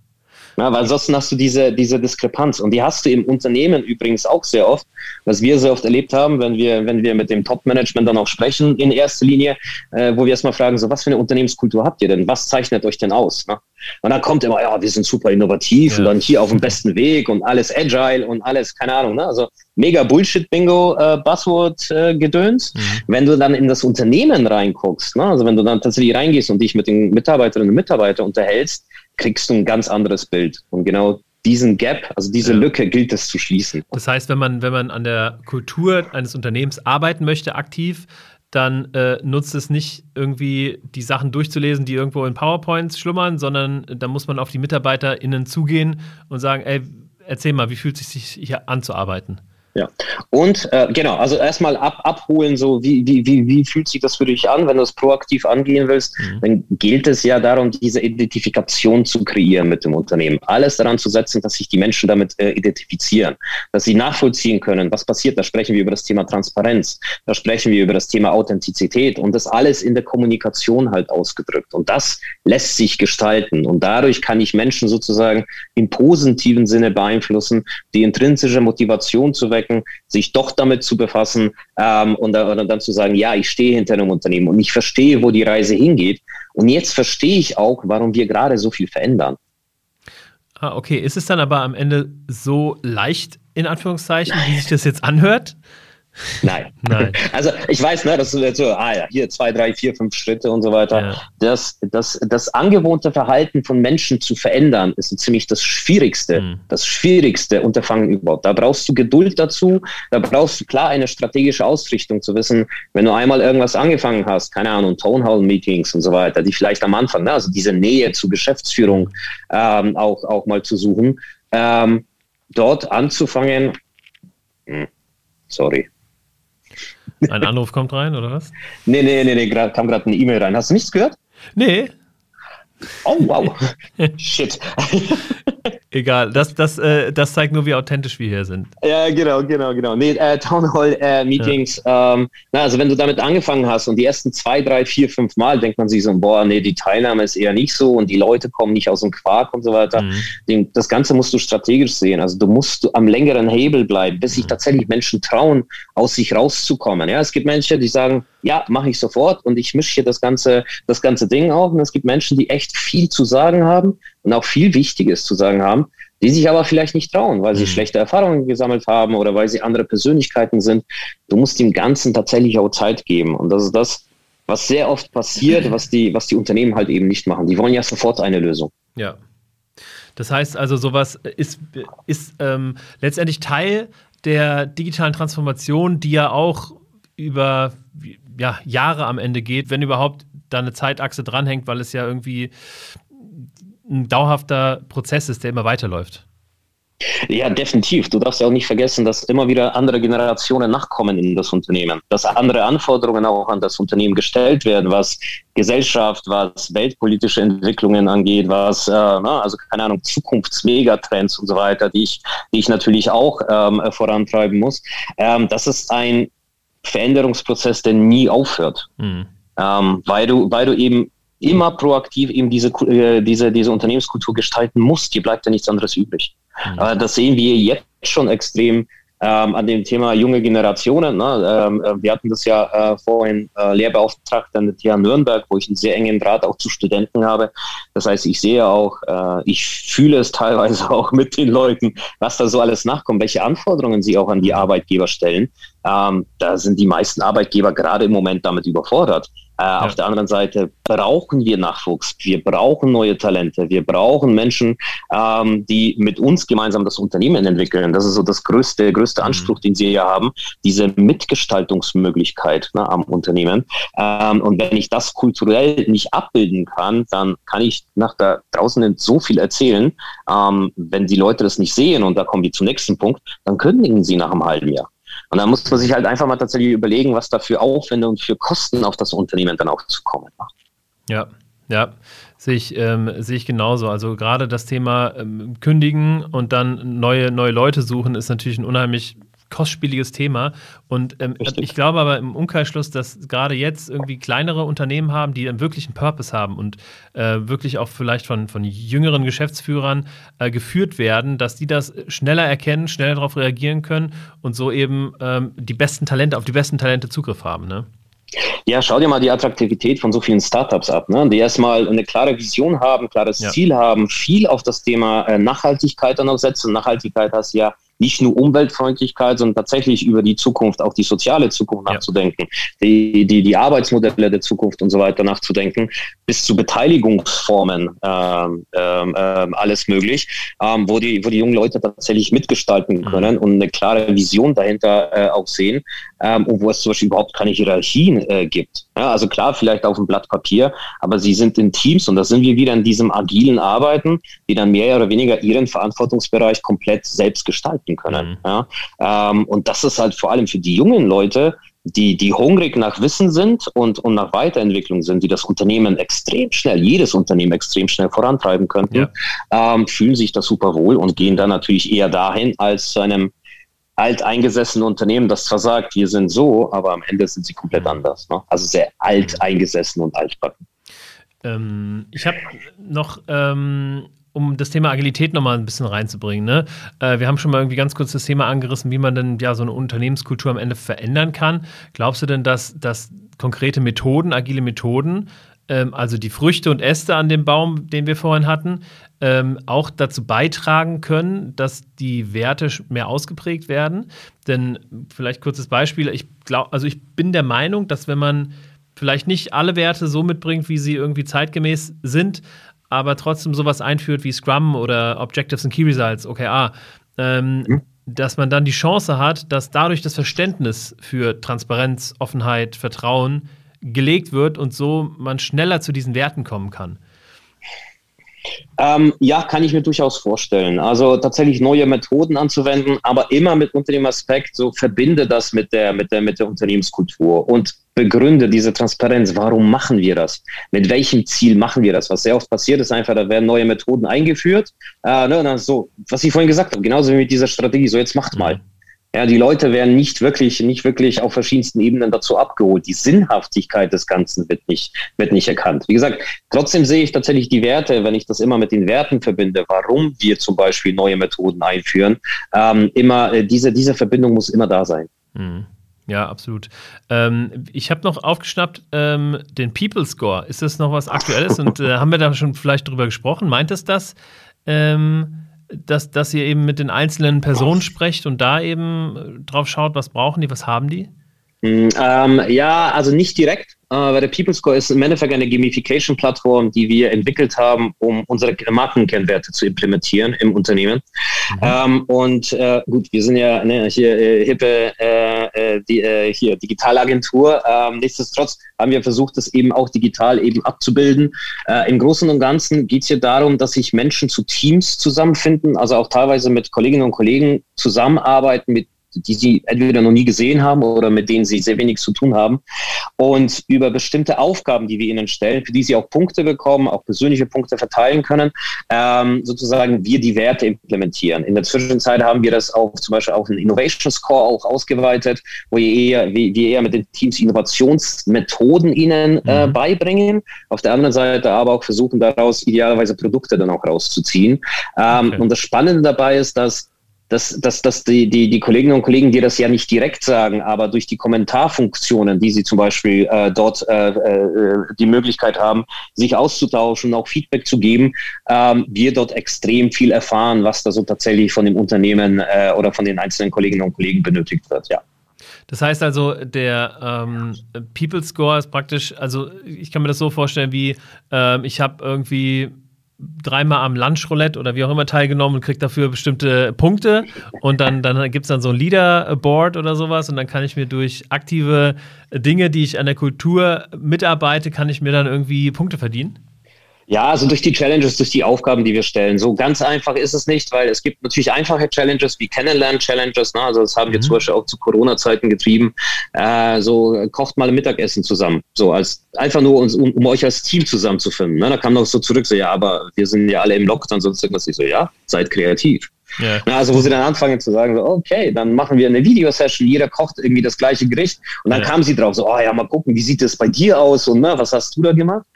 Ja, weil ansonsten hast du diese, diese Diskrepanz. Und die hast du im Unternehmen übrigens auch sehr oft, was wir sehr oft erlebt haben, wenn wir, wenn wir mit dem Top-Management dann auch sprechen in erster Linie, äh, wo wir erstmal fragen, so was für eine Unternehmenskultur habt ihr denn? Was zeichnet euch denn aus? Ne? Und dann kommt immer, ja, wir sind super innovativ ja. und dann hier auf dem besten Weg und alles agile und alles, keine Ahnung, ne? Also mega Bullshit-Bingo, äh, Buzzword-Gedöns. Äh, mhm. Wenn du dann in das Unternehmen reinguckst, ne? also wenn du dann tatsächlich reingehst und dich mit den Mitarbeiterinnen und Mitarbeitern unterhältst, kriegst du ein ganz anderes Bild. Und genau diesen Gap, also diese. Lücke gilt es zu schließen. Das heißt, wenn man, wenn man an der Kultur eines Unternehmens arbeiten möchte, aktiv, dann äh, nutzt es nicht irgendwie die Sachen durchzulesen, die irgendwo in PowerPoints schlummern, sondern da muss man auf die MitarbeiterInnen zugehen und sagen, ey, erzähl mal, wie fühlt es sich hier anzuarbeiten? Ja, und äh, genau, also erstmal ab, abholen, so wie, wie, wie, wie fühlt sich das für dich an, wenn du es proaktiv angehen willst, mhm. dann gilt es ja darum, diese Identifikation zu kreieren mit dem Unternehmen. Alles daran zu setzen, dass sich die Menschen damit äh, identifizieren, dass sie nachvollziehen können, was passiert. Da sprechen wir über das Thema Transparenz, da sprechen wir über das Thema Authentizität und das alles in der Kommunikation halt ausgedrückt. Und das lässt sich gestalten. Und dadurch kann ich Menschen sozusagen im positiven Sinne beeinflussen, die intrinsische Motivation zu wecken, strecken, sich doch damit zu befassen ähm, und, und dann zu sagen, ja, ich stehe hinter einem Unternehmen und ich verstehe, wo die Reise hingeht. Und jetzt verstehe ich auch, warum wir gerade so viel verändern. Ah, okay. Ist es dann aber am Ende so leicht, in Anführungszeichen, wie sich das jetzt anhört? Nein. Nein. *laughs* Also ich weiß, ne, das ist so, ah ja, hier zwei, drei, vier, fünf Schritte und so weiter. Ja. Das, das, das angewohnte Verhalten von Menschen zu verändern, ist ziemlich das Schwierigste, mhm. das schwierigste Unterfangen überhaupt. Da brauchst du Geduld dazu, da brauchst du klar eine strategische Ausrichtung zu wissen, wenn du einmal irgendwas angefangen hast, keine Ahnung, Townhall-Meetings und so weiter, die vielleicht am Anfang, ne, also diese Nähe zur Geschäftsführung ähm, auch, auch mal zu suchen, ähm, dort anzufangen, hm, sorry, ein Anruf kommt rein, oder was? Nee, nee, nee, nee kam gerade eine E-Mail rein. Hast du nichts gehört? Nee. Oh, wow. Shit. *laughs* Egal, das, das, äh, das zeigt nur, wie authentisch wir hier sind. Ja, genau, genau, genau. Nee, äh, Town Hall äh, Meetings, ja. ähm, na, also wenn du damit angefangen hast und die ersten zwei, drei, vier, fünf Mal denkt man sich so, boah, nee, die Teilnahme ist eher nicht so und die Leute kommen nicht aus dem Quark und so weiter. Mhm. Das Ganze musst du strategisch sehen. Also du musst am längeren Hebel bleiben, bis sich mhm. tatsächlich Menschen trauen, aus sich rauszukommen. Ja, es gibt Menschen, die sagen, ja, mache ich sofort und ich mische hier das ganze, das ganze Ding auf. Und es gibt Menschen, die echt viel zu sagen haben und auch viel Wichtiges zu sagen haben, die sich aber vielleicht nicht trauen, weil sie mhm. schlechte Erfahrungen gesammelt haben oder weil sie andere Persönlichkeiten sind. Du musst dem Ganzen tatsächlich auch Zeit geben. Und das ist das, was sehr oft passiert, was die, was die Unternehmen halt eben nicht machen. Die wollen ja sofort eine Lösung. Ja. Das heißt also, sowas ist, ist ähm, letztendlich Teil der digitalen Transformation, die ja auch über ja, Jahre am Ende geht, wenn überhaupt da eine Zeitachse dranhängt, weil es ja irgendwie ein dauerhafter Prozess ist, der immer weiterläuft. Ja, definitiv. Du darfst ja auch nicht vergessen, dass immer wieder andere Generationen nachkommen in das Unternehmen, dass andere Anforderungen auch an das Unternehmen gestellt werden, was Gesellschaft, was weltpolitische Entwicklungen angeht, was, äh, na, also keine Ahnung, Zukunftsmegatrends und so weiter, die ich, die ich natürlich auch ähm, vorantreiben muss. Ähm, das ist ein Veränderungsprozess, der nie aufhört, mhm. ähm, weil du, weil du eben immer proaktiv eben diese, äh, diese, diese Unternehmenskultur gestalten musst. Hier bleibt ja nichts anderes übrig. Mhm. Äh, das sehen wir jetzt schon extrem ähm, an dem Thema junge Generationen. Ne? Ähm, äh, wir hatten das ja äh, vorhin äh, Lehrbeauftragter der TH Nürnberg, wo ich einen sehr engen Draht auch zu Studenten habe. Das heißt, ich sehe auch, äh, ich fühle es teilweise *laughs* auch mit den Leuten, was da so alles nachkommt, welche Anforderungen sie auch an die Arbeitgeber stellen. Ähm, da sind die meisten Arbeitgeber gerade im Moment damit überfordert. Äh, ja. Auf der anderen Seite brauchen wir Nachwuchs, wir brauchen neue Talente, wir brauchen Menschen, ähm, die mit uns gemeinsam das Unternehmen entwickeln. Das ist so das größte, größte mhm. Anspruch, den sie hier haben, diese Mitgestaltungsmöglichkeit ne, am Unternehmen. Ähm, und wenn ich das kulturell nicht abbilden kann, dann kann ich nach da draußen so viel erzählen. Ähm, wenn die Leute das nicht sehen, und da kommen wir zum nächsten Punkt, dann kündigen sie nach einem halben Jahr. Und da muss man sich halt einfach mal tatsächlich überlegen, was da für Aufwände und für Kosten auf das Unternehmen dann auch zukommen. Ja, ja, sehe ich, ähm, sehe ich genauso. Also gerade das Thema ähm, Kündigen und dann neue, neue Leute suchen ist natürlich ein unheimlich kostspieliges Thema. Und ähm, ich glaube aber im Umkehrschluss, dass gerade jetzt irgendwie kleinere Unternehmen haben, die einen Purpose haben und äh, wirklich auch vielleicht von, von jüngeren Geschäftsführern äh, geführt werden, dass die das schneller erkennen, schneller darauf reagieren können und so eben ähm, die besten Talente, auf die besten Talente Zugriff haben. Ne? Ja, schau dir mal die Attraktivität von so vielen Startups ab, ne? die erstmal eine klare Vision haben, klares ja. Ziel haben, viel auf das Thema äh, Nachhaltigkeit dann auch setzen. Nachhaltigkeit hast ja nicht nur Umweltfreundlichkeit, sondern tatsächlich über die Zukunft, auch die soziale Zukunft ja. nachzudenken, die, die, die Arbeitsmodelle der Zukunft und so weiter nachzudenken, bis zu Beteiligungsformen ähm, ähm, ähm alles möglich, ähm, wo, die, wo die jungen Leute tatsächlich mitgestalten mhm. können mhm. und eine klare Vision dahinter äh, auch sehen ähm, und wo es zum Beispiel überhaupt keine Hierarchien äh, gibt. Ja, also klar, vielleicht auf dem Blatt Papier, aber sie sind in Teams und da sind wir wieder in diesem agilen Arbeiten, die dann mehr oder weniger ihren Verantwortungsbereich komplett selbst gestalten können. Mhm. Ja, ähm, und das ist halt vor allem für die jungen Leute, die, die hungrig nach Wissen sind und, und nach Weiterentwicklung sind, die das Unternehmen extrem schnell, jedes Unternehmen extrem schnell vorantreiben könnten, ja. ähm, fühlen sich da super wohl und gehen dann natürlich eher dahin als zu einem alteingesessenen Unternehmen, das zwar sagt, wir sind so, aber am Ende sind sie komplett mhm. anders. Ne? Also sehr alteingesessen und altbacken. Ähm, ich habe noch ähm, um das Thema Agilität nochmal ein bisschen reinzubringen. Ne? Äh, wir haben schon mal irgendwie ganz kurz das Thema angerissen, wie man denn ja so eine Unternehmenskultur am Ende verändern kann. Glaubst du denn, dass, dass konkrete Methoden, agile Methoden, ähm, also die Früchte und Äste an dem Baum, den wir vorhin hatten, ähm, auch dazu beitragen können, dass die Werte mehr ausgeprägt werden. Denn vielleicht kurzes Beispiel, ich glaube, also ich bin der Meinung, dass wenn man vielleicht nicht alle Werte so mitbringt, wie sie irgendwie zeitgemäß sind, aber trotzdem sowas einführt wie Scrum oder Objectives and Key Results, OKR, ähm, mhm. dass man dann die Chance hat, dass dadurch das Verständnis für Transparenz, Offenheit, Vertrauen gelegt wird und so man schneller zu diesen Werten kommen kann. Ähm, ja, kann ich mir durchaus vorstellen. Also tatsächlich neue Methoden anzuwenden, aber immer mit unter dem Aspekt, so verbinde das mit der, mit der, mit der Unternehmenskultur und begründe diese Transparenz. Warum machen wir das? Mit welchem Ziel machen wir das? Was sehr oft passiert ist einfach, da werden neue Methoden eingeführt. Äh, ne, so, was ich vorhin gesagt habe, genauso wie mit dieser Strategie, so jetzt macht mal. Ja, die Leute werden nicht wirklich, nicht wirklich auf verschiedensten Ebenen dazu abgeholt. Die Sinnhaftigkeit des Ganzen wird nicht, wird nicht erkannt. Wie gesagt, trotzdem sehe ich tatsächlich die Werte, wenn ich das immer mit den Werten verbinde, warum wir zum Beispiel neue Methoden einführen. Ähm, immer, äh, diese, diese Verbindung muss immer da sein. Mhm. Ja, absolut. Ähm, ich habe noch aufgeschnappt ähm, den People Score. Ist das noch was Aktuelles? Und äh, haben wir da schon vielleicht drüber gesprochen? Meint es das? Ähm, dass, dass ihr eben mit den einzelnen Personen sprecht und da eben drauf schaut, was brauchen die, was haben die? Mm, ähm, ja, also nicht direkt. Äh, weil der People Score ist im Endeffekt eine Gamification-Plattform, die wir entwickelt haben, um unsere Markenkennwerte zu implementieren im Unternehmen. Mhm. Ähm, und äh, gut, wir sind ja ne, hier äh, hippe äh, äh die, äh, hier Digitalagentur. Ähm, nichtsdestotrotz haben wir versucht, das eben auch digital eben abzubilden. Äh, Im Großen und Ganzen geht es hier darum, dass sich Menschen zu Teams zusammenfinden, also auch teilweise mit Kolleginnen und Kollegen zusammenarbeiten, mit die sie entweder noch nie gesehen haben oder mit denen sie sehr wenig zu tun haben. Und über bestimmte Aufgaben, die wir ihnen stellen, für die sie auch Punkte bekommen, auch persönliche Punkte verteilen können, ähm, sozusagen wir die Werte implementieren. In der Zwischenzeit haben wir das auch zum Beispiel auf einen Innovation Score auch ausgeweitet, wo wir eher, wir eher mit den Teams Innovationsmethoden ihnen äh, mhm. beibringen. Auf der anderen Seite aber auch versuchen, daraus idealerweise Produkte dann auch rauszuziehen. Ähm, okay. Und das Spannende dabei ist, dass dass, dass, dass die, die, die Kolleginnen und Kollegen dir das ja nicht direkt sagen, aber durch die Kommentarfunktionen, die sie zum Beispiel äh, dort äh, äh, die Möglichkeit haben, sich auszutauschen, auch Feedback zu geben, ähm, wir dort extrem viel erfahren, was da so tatsächlich von dem Unternehmen äh, oder von den einzelnen Kolleginnen und Kollegen benötigt wird, ja. Das heißt also, der ähm, People Score ist praktisch, also ich kann mir das so vorstellen, wie ähm, ich habe irgendwie dreimal am Lunchroulette oder wie auch immer teilgenommen und kriege dafür bestimmte Punkte. Und dann, dann gibt es dann so ein Leaderboard oder sowas. Und dann kann ich mir durch aktive Dinge, die ich an der Kultur mitarbeite, kann ich mir dann irgendwie Punkte verdienen. Ja, also durch die Challenges, durch die Aufgaben, die wir stellen. So ganz einfach ist es nicht, weil es gibt natürlich einfache Challenges wie Kennenlernen-Challenges. Ne? Also das haben wir mhm. zum Beispiel auch zu Corona-Zeiten getrieben. Äh, so kocht mal ein Mittagessen zusammen. So als einfach nur uns, um, um euch als Team zusammenzufinden. Ne? Da kam noch so zurück, so ja, aber wir sind ja alle im Lockdown, sonst irgendwas. Ich so, ja, seid kreativ. Ja. also wo sie dann anfangen zu sagen, so, okay, dann machen wir eine Videosession, jeder kocht irgendwie das gleiche Gericht und dann ja. kamen sie drauf, so, oh ja, mal gucken, wie sieht das bei dir aus und ne, was hast du da gemacht?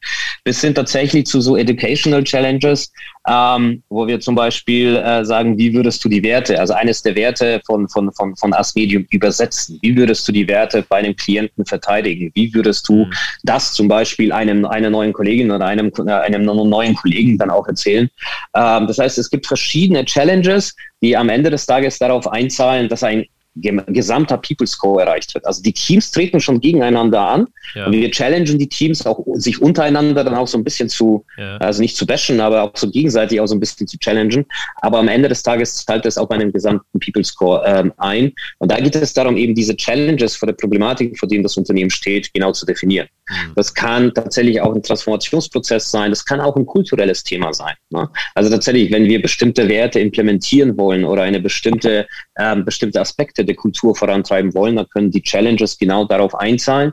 Bis hin tatsächlich zu so Educational Challenges, ähm, wo wir zum Beispiel äh, sagen, wie würdest du die Werte, also eines der Werte von, von, von, von As-Medium übersetzen? Wie würdest du die Werte bei einem Klienten verteidigen? Wie würdest du mhm. das zum Beispiel einem, einer neuen Kollegin oder einem, äh, einem neuen Kollegen dann auch erzählen? Ähm, das heißt, es gibt verschiedene Challenges, die am Ende des Tages darauf einzahlen, dass ein gesamter People Score erreicht wird. Also die Teams treten schon gegeneinander an ja. und wir challengen die Teams auch sich untereinander dann auch so ein bisschen zu, ja. also nicht zu bashen, aber auch so gegenseitig auch so ein bisschen zu challengen. Aber am Ende des Tages zahlt es auch bei einem gesamten People Score ähm, ein. Und da geht es darum, eben diese Challenges vor der Problematik, vor denen das Unternehmen steht, genau zu definieren. Mhm. Das kann tatsächlich auch ein Transformationsprozess sein, das kann auch ein kulturelles Thema sein. Ne? Also tatsächlich, wenn wir bestimmte Werte implementieren wollen oder eine bestimmte, ähm, bestimmte Aspekte der Kultur vorantreiben wollen, dann können die Challenges genau darauf einzahlen.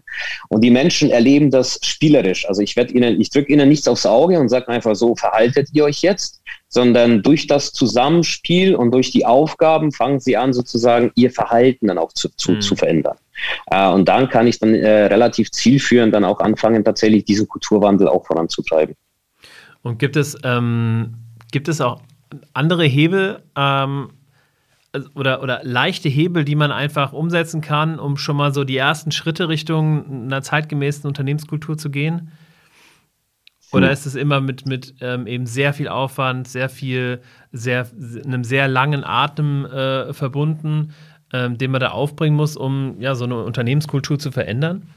Und die Menschen erleben das spielerisch. Also ich werde ihnen, ich drücke ihnen nichts aufs Auge und sage einfach so, verhaltet ihr euch jetzt, sondern durch das Zusammenspiel und durch die Aufgaben fangen sie an, sozusagen ihr Verhalten dann auch zu, zu, mhm. zu verändern. Äh, und dann kann ich dann äh, relativ zielführend dann auch anfangen, tatsächlich diesen Kulturwandel auch voranzutreiben. Und gibt es, ähm, gibt es auch andere Hebel ähm, oder, oder leichte Hebel, die man einfach umsetzen kann, um schon mal so die ersten Schritte Richtung einer zeitgemäßen Unternehmenskultur zu gehen? Oder hm. ist es immer mit, mit ähm, eben sehr viel Aufwand, sehr viel, sehr, einem sehr langen Atem äh, verbunden, ähm, den man da aufbringen muss, um ja so eine Unternehmenskultur zu verändern?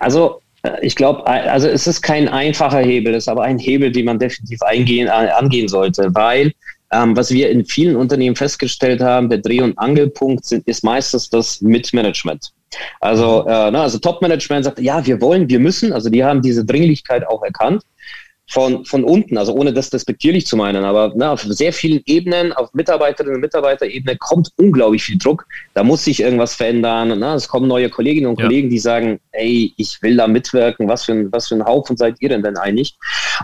Also äh, ich glaube, also es ist kein einfacher Hebel, es ist aber ein Hebel, den man definitiv eingehen, angehen sollte, weil ähm, was wir in vielen Unternehmen festgestellt haben, der Dreh- und Angelpunkt sind, ist meistens das Mitmanagement. Also, äh, ne, also Top-Management sagt, ja, wir wollen, wir müssen, also die haben diese Dringlichkeit auch erkannt von, von unten, also ohne das despektierlich zu meinen, aber na, auf sehr vielen Ebenen, auf Mitarbeiterinnen und Mitarbeiterebene kommt unglaublich viel Druck. Da muss sich irgendwas verändern. Na, es kommen neue Kolleginnen und ja. Kollegen, die sagen, ey, ich will da mitwirken, was für, ein, was für ein Haufen seid ihr denn denn eigentlich?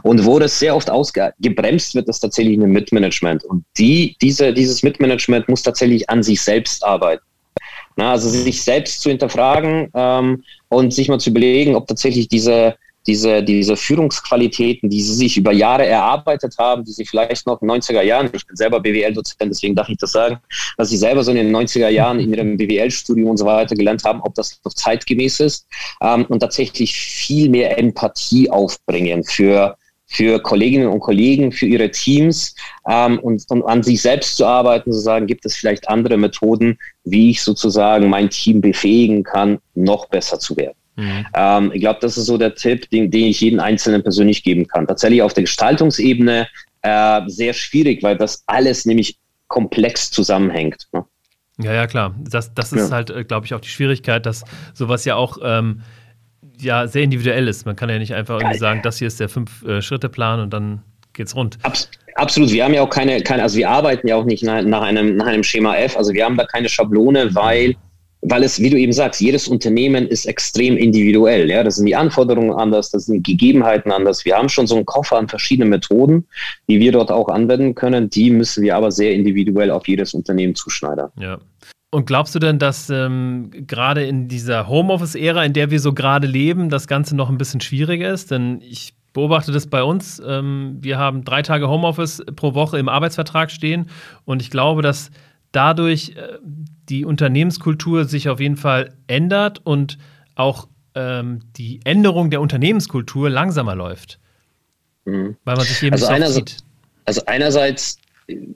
Und wo das sehr oft ausgebremst wird, ist tatsächlich ein Mitmanagement. Und die, diese, dieses Mitmanagement muss tatsächlich an sich selbst arbeiten. Na, also sich selbst zu hinterfragen ähm, und sich mal zu überlegen, ob tatsächlich diese diese, diese Führungsqualitäten, die sie sich über Jahre erarbeitet haben, die sie vielleicht noch in den 90er Jahren, ich bin selber BWL-Dozent, deswegen darf ich das sagen, dass sie selber so in den 90er Jahren in ihrem BWL-Studium und so weiter gelernt haben, ob das noch zeitgemäß ist ähm, und tatsächlich viel mehr Empathie aufbringen für für Kolleginnen und Kollegen, für ihre Teams ähm, und, und an sich selbst zu arbeiten, zu sagen, gibt es vielleicht andere Methoden, wie ich sozusagen mein Team befähigen kann, noch besser zu werden. Mhm. Ähm, ich glaube, das ist so der Tipp, den, den ich jedem Einzelnen persönlich geben kann. Tatsächlich auf der Gestaltungsebene äh, sehr schwierig, weil das alles nämlich komplex zusammenhängt. Ne? Ja, ja, klar. Das, das ist ja. halt, äh, glaube ich, auch die Schwierigkeit, dass sowas ja auch ähm, ja, sehr individuell ist. Man kann ja nicht einfach irgendwie sagen, das hier ist der Fünf-Schritte-Plan und dann geht's rund. Abs absolut. Wir haben ja auch keine, keine, also wir arbeiten ja auch nicht nach, nach, einem, nach einem Schema F. Also wir haben da keine Schablone, weil weil es, wie du eben sagst, jedes Unternehmen ist extrem individuell. Ja, das sind die Anforderungen anders, das sind die Gegebenheiten anders. Wir haben schon so einen Koffer an verschiedenen Methoden, die wir dort auch anwenden können. Die müssen wir aber sehr individuell auf jedes Unternehmen zuschneidern. Ja. Und glaubst du denn, dass ähm, gerade in dieser Homeoffice-Ära, in der wir so gerade leben, das Ganze noch ein bisschen schwieriger ist? Denn ich beobachte das bei uns. Ähm, wir haben drei Tage Homeoffice pro Woche im Arbeitsvertrag stehen und ich glaube, dass dadurch äh, die Unternehmenskultur sich auf jeden Fall ändert und auch ähm, die Änderung der Unternehmenskultur langsamer läuft. Mhm. Weil man sich eben also, einerseits, also einerseits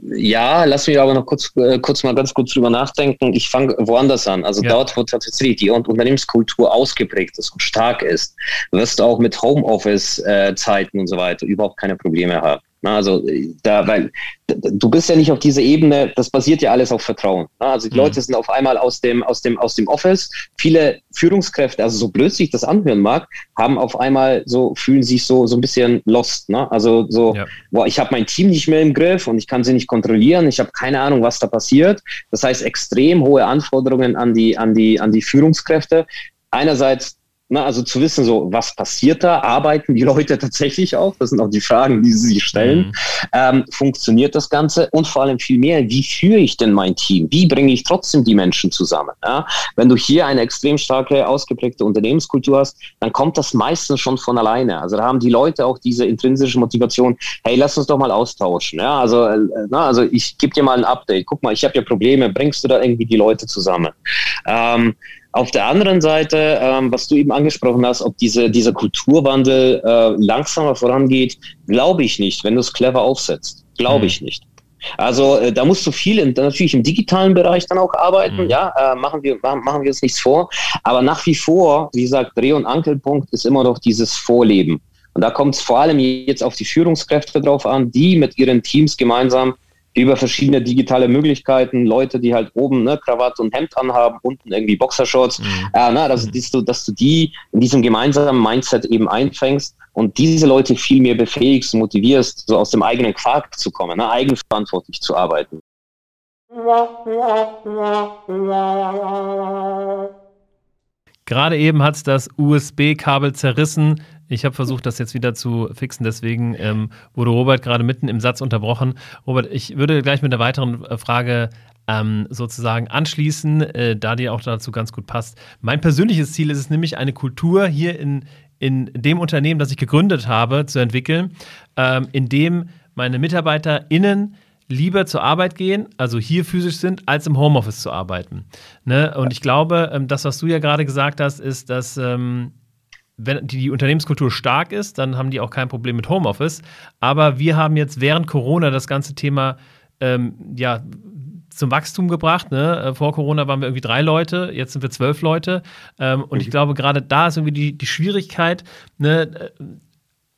ja, lass mich aber noch kurz, äh, kurz mal ganz kurz drüber nachdenken. Ich fange woanders an. Also ja. dort, wo tatsächlich die Unternehmenskultur ausgeprägt ist und stark ist, wirst du auch mit Homeoffice-Zeiten äh, und so weiter überhaupt keine Probleme haben. Also da, weil du bist ja nicht auf dieser Ebene, das basiert ja alles auf Vertrauen. Also die mhm. Leute sind auf einmal aus dem, aus dem, aus dem Office. Viele Führungskräfte, also so blöd sich das anhören mag, haben auf einmal so, fühlen sich so, so ein bisschen lost. Ne? Also so, ja. boah, ich habe mein Team nicht mehr im Griff und ich kann sie nicht kontrollieren. Ich habe keine Ahnung, was da passiert. Das heißt, extrem hohe Anforderungen an die, an die, an die Führungskräfte. Einerseits na, also zu wissen, so was passiert da, arbeiten die *laughs* Leute tatsächlich auch? Das sind auch die Fragen, die sie sich stellen. Mhm. Ähm, funktioniert das Ganze? Und vor allem viel mehr, wie führe ich denn mein Team? Wie bringe ich trotzdem die Menschen zusammen? Ja? Wenn du hier eine extrem starke, ausgeprägte Unternehmenskultur hast, dann kommt das meistens schon von alleine. Also da haben die Leute auch diese intrinsische Motivation, hey, lass uns doch mal austauschen. Ja? Also, äh, na, also ich gebe dir mal ein Update. Guck mal, ich habe ja Probleme, bringst du da irgendwie die Leute zusammen? Ähm, auf der anderen Seite, ähm, was du eben angesprochen hast, ob diese, dieser Kulturwandel äh, langsamer vorangeht, glaube ich nicht, wenn du es clever aufsetzt. Glaube mhm. ich nicht. Also äh, da musst du viel in, natürlich im digitalen Bereich dann auch arbeiten, mhm. ja, äh, machen wir machen wir uns nichts vor, aber nach wie vor, wie gesagt, Dreh- und Ankelpunkt ist immer noch dieses Vorleben. Und da kommt es vor allem jetzt auf die Führungskräfte drauf an, die mit ihren Teams gemeinsam über verschiedene digitale Möglichkeiten, Leute, die halt oben ne, Krawatte und Hemd anhaben, unten irgendwie Boxershorts, mhm. äh, na, dass, mhm. dass, du, dass du die in diesem gemeinsamen Mindset eben einfängst und diese Leute viel mehr befähigst, motivierst, so aus dem eigenen Quark zu kommen, ne, eigenverantwortlich zu arbeiten. *laughs* Gerade eben hat es das USB-Kabel zerrissen. Ich habe versucht, das jetzt wieder zu fixen, deswegen ähm, wurde Robert gerade mitten im Satz unterbrochen. Robert, ich würde gleich mit einer weiteren äh, Frage ähm, sozusagen anschließen, äh, da die auch dazu ganz gut passt. Mein persönliches Ziel ist es nämlich, eine Kultur hier in, in dem Unternehmen, das ich gegründet habe, zu entwickeln, ähm, in dem meine MitarbeiterInnen lieber zur Arbeit gehen, also hier physisch sind, als im Homeoffice zu arbeiten. Ne? Und ich glaube, ähm, das, was du ja gerade gesagt hast, ist, dass ähm, wenn die Unternehmenskultur stark ist, dann haben die auch kein Problem mit Homeoffice. Aber wir haben jetzt während Corona das ganze Thema ähm, ja, zum Wachstum gebracht. Ne? Äh, vor Corona waren wir irgendwie drei Leute, jetzt sind wir zwölf Leute. Ähm, und ich mhm. glaube, gerade da ist irgendwie die, die Schwierigkeit, ne?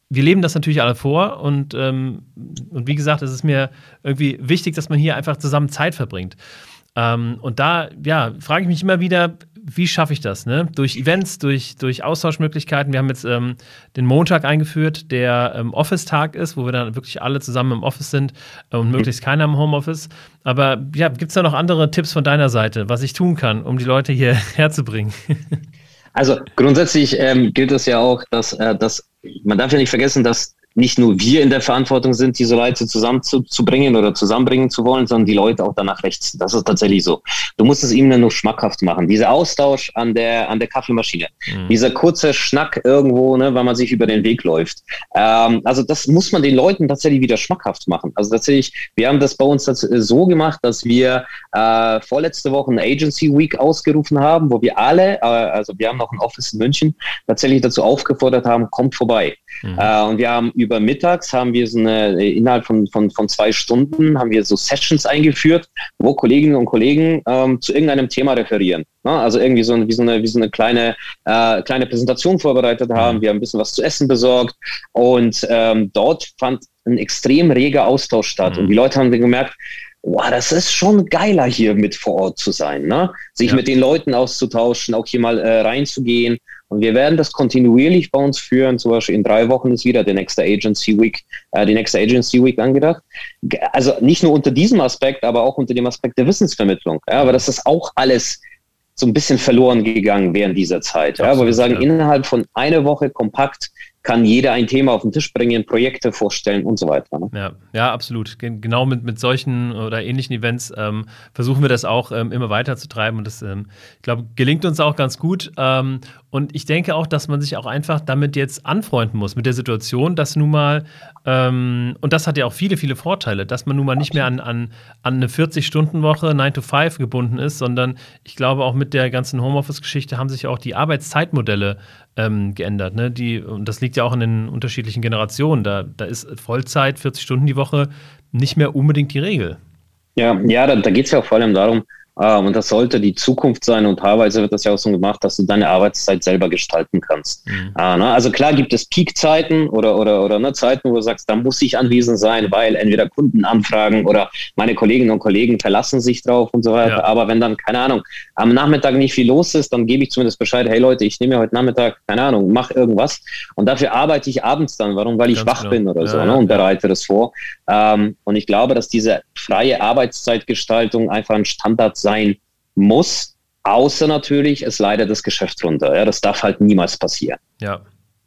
Wir leben das natürlich alle vor und, ähm, und wie gesagt, es ist mir irgendwie wichtig, dass man hier einfach zusammen Zeit verbringt. Ähm, und da, ja, frage ich mich immer wieder, wie schaffe ich das? Ne? Durch Events, durch, durch Austauschmöglichkeiten. Wir haben jetzt ähm, den Montag eingeführt, der ähm, Office-Tag ist, wo wir dann wirklich alle zusammen im Office sind äh, und möglichst keiner im Homeoffice. Aber ja, gibt es da noch andere Tipps von deiner Seite, was ich tun kann, um die Leute hier *laughs* herzubringen? Also grundsätzlich ähm, gilt es ja auch, dass, äh, dass man darf ja nicht vergessen, dass nicht nur wir in der Verantwortung sind, diese Leute zusammenzubringen oder zusammenbringen zu wollen, sondern die Leute auch danach rechts. Das ist tatsächlich so. Du musst es ihnen nur schmackhaft machen. Dieser Austausch an der, an der Kaffeemaschine, mhm. dieser kurze Schnack irgendwo, ne, weil man sich über den Weg läuft. Ähm, also das muss man den Leuten tatsächlich wieder schmackhaft machen. Also tatsächlich, wir haben das bei uns so gemacht, dass wir äh, vorletzte Woche eine Agency Week ausgerufen haben, wo wir alle, äh, also wir haben noch ein Office in München, tatsächlich dazu aufgefordert haben, kommt vorbei. Mhm. Äh, und wir haben über mittags haben wir so eine, innerhalb von, von, von zwei Stunden haben wir so Sessions eingeführt, wo Kolleginnen und Kollegen ähm, zu irgendeinem Thema referieren. Ne? Also irgendwie so, wie so eine, wie so eine kleine, äh, kleine Präsentation vorbereitet haben. Mhm. Wir haben ein bisschen was zu essen besorgt und ähm, dort fand ein extrem reger Austausch statt. Mhm. Und die Leute haben gemerkt, wow, das ist schon geiler hier mit vor Ort zu sein, ne? sich ja. mit den Leuten auszutauschen, auch hier mal äh, reinzugehen. Und wir werden das kontinuierlich bei uns führen. Zum Beispiel in drei Wochen ist wieder der nächste Agency Week, äh, die nächste Agency Week angedacht. Also nicht nur unter diesem Aspekt, aber auch unter dem Aspekt der Wissensvermittlung. Ja, aber das ist auch alles so ein bisschen verloren gegangen während dieser Zeit. Ja, aber wir sagen, innerhalb von einer Woche kompakt kann jeder ein Thema auf den Tisch bringen, Projekte vorstellen und so weiter. Ne? Ja, ja, absolut. Genau mit, mit solchen oder ähnlichen Events ähm, versuchen wir das auch ähm, immer weiter zu treiben und das, ähm, ich glaube, gelingt uns auch ganz gut. Ähm, und ich denke auch, dass man sich auch einfach damit jetzt anfreunden muss, mit der Situation, dass nun mal, ähm, und das hat ja auch viele, viele Vorteile, dass man nun mal nicht mehr an, an, an eine 40-Stunden-Woche, 9 to 5 gebunden ist, sondern ich glaube auch mit der ganzen Homeoffice-Geschichte haben sich auch die Arbeitszeitmodelle ähm, geändert. Ne? Die, und das liegt ja auch in den unterschiedlichen Generationen. Da, da ist Vollzeit, 40 Stunden die Woche nicht mehr unbedingt die Regel. Ja, ja, da, da geht es ja auch vor allem darum, und das sollte die Zukunft sein. Und teilweise wird das ja auch so gemacht, dass du deine Arbeitszeit selber gestalten kannst. Mhm. Äh, ne? Also klar gibt es Peakzeiten oder, oder, oder ne, Zeiten, wo du sagst, da muss ich anwesend sein, weil entweder Kunden anfragen oder meine Kolleginnen und Kollegen verlassen sich drauf und so weiter. Ja. Aber wenn dann, keine Ahnung, am Nachmittag nicht viel los ist, dann gebe ich zumindest Bescheid, hey Leute, ich nehme mir heute Nachmittag, keine Ahnung, mach irgendwas. Und dafür arbeite ich abends dann. Warum? Weil ich Ganz wach genau. bin oder ja, so ne? und bereite das vor. Ähm, und ich glaube, dass diese freie Arbeitszeitgestaltung einfach ein Standard sein muss, außer natürlich, es leidet das Geschäft runter. Ja, das darf halt niemals passieren. Ja.